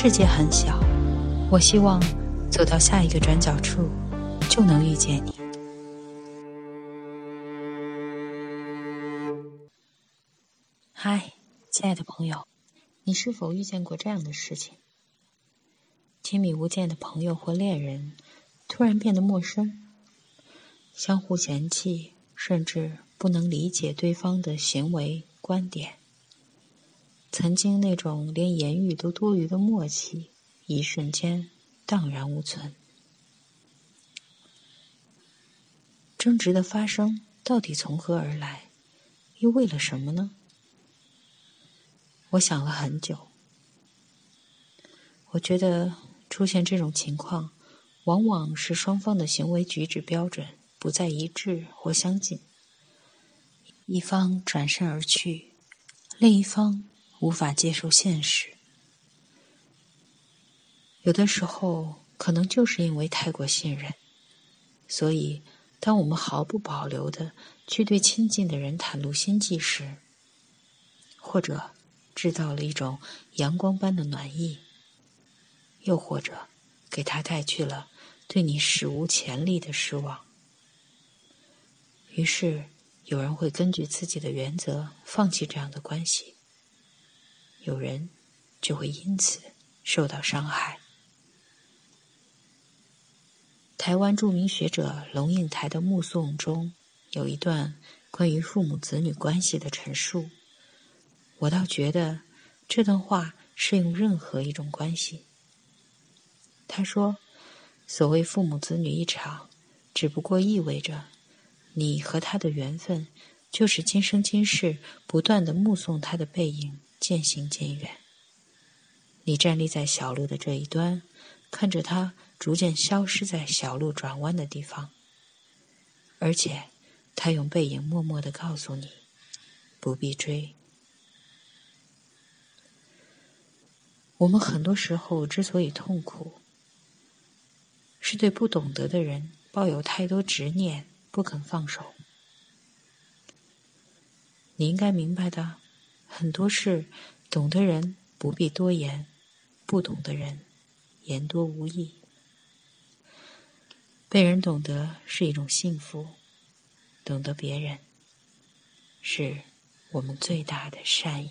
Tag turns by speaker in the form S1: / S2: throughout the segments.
S1: 世界很小，我希望走到下一个转角处，就能遇见你。嗨，亲爱的朋友，你是否遇见过这样的事情？亲密无间的朋友或恋人，突然变得陌生，相互嫌弃，甚至不能理解对方的行为观点。曾经那种连言语都多余的默契，一瞬间荡然无存。争执的发生到底从何而来？又为了什么呢？我想了很久，我觉得出现这种情况，往往是双方的行为举止标准不再一致或相近，一方转身而去，另一方无法接受现实。有的时候，可能就是因为太过信任，所以当我们毫不保留的去对亲近的人袒露心迹时，或者。制造了一种阳光般的暖意，又或者给他带去了对你史无前例的失望。于是，有人会根据自己的原则放弃这样的关系，有人就会因此受到伤害。台湾著名学者龙应台的《目送》中有一段关于父母子女关系的陈述。我倒觉得这段话适用任何一种关系。他说：“所谓父母子女一场，只不过意味着你和他的缘分，就是今生今世不断的目送他的背影渐行渐远。你站立在小路的这一端，看着他逐渐消失在小路转弯的地方，而且他用背影默默的告诉你，不必追。”我们很多时候之所以痛苦，是对不懂得的人抱有太多执念，不肯放手。你应该明白的，很多事，懂的人不必多言，不懂的人言多无益。被人懂得是一种幸福，懂得别人，是我们最大的善意。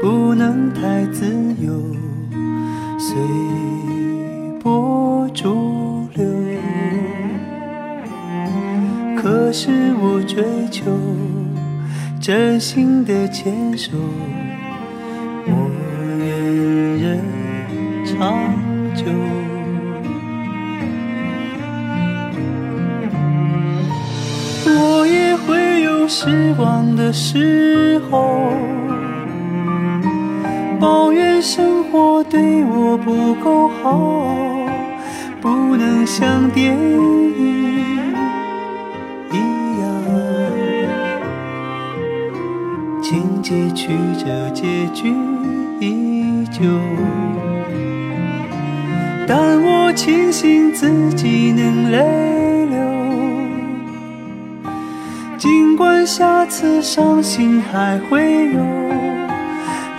S2: 不能太自由，随波逐流。可是我追求真心的牵手，我愿人长久。我也会有失望的时候。抱怨生活对我不够好，不能像电影一样，情节曲折，结局依旧。但我庆幸自己能泪流，尽管下次伤心还会有。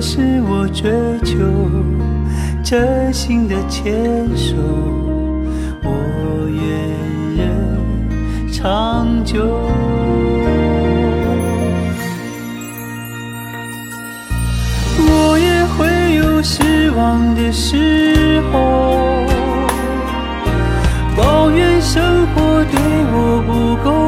S2: 是我追求真心的牵手，我愿人长久。我也会有失望的时候，抱怨生活对我不够